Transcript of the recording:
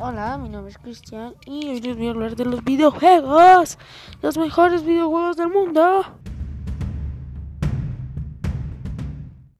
Hola, mi nombre es Cristian y hoy les voy a hablar de los videojuegos, los mejores videojuegos del mundo.